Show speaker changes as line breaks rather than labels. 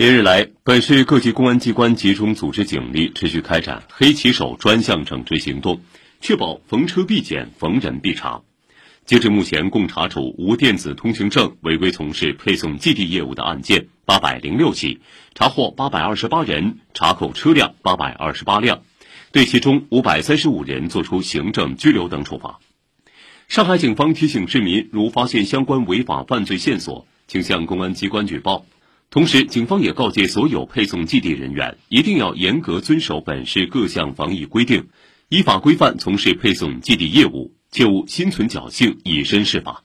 连日来，本市各级公安机关集中组织警力，持续开展“黑骑手”专项整治行动，确保逢车必检、逢人必查。截至目前，共查处无电子通行证违规从事配送寄递业务的案件八百零六起，查获八百二十八人，查扣车辆八百二十八辆，对其中五百三十五人作出行政拘留等处罚。上海警方提醒市民，如发现相关违法犯罪线索，请向公安机关举报。同时，警方也告诫所有配送寄递人员，一定要严格遵守本市各项防疫规定，依法规范从事配送寄递业务，切勿心存侥幸以身试法。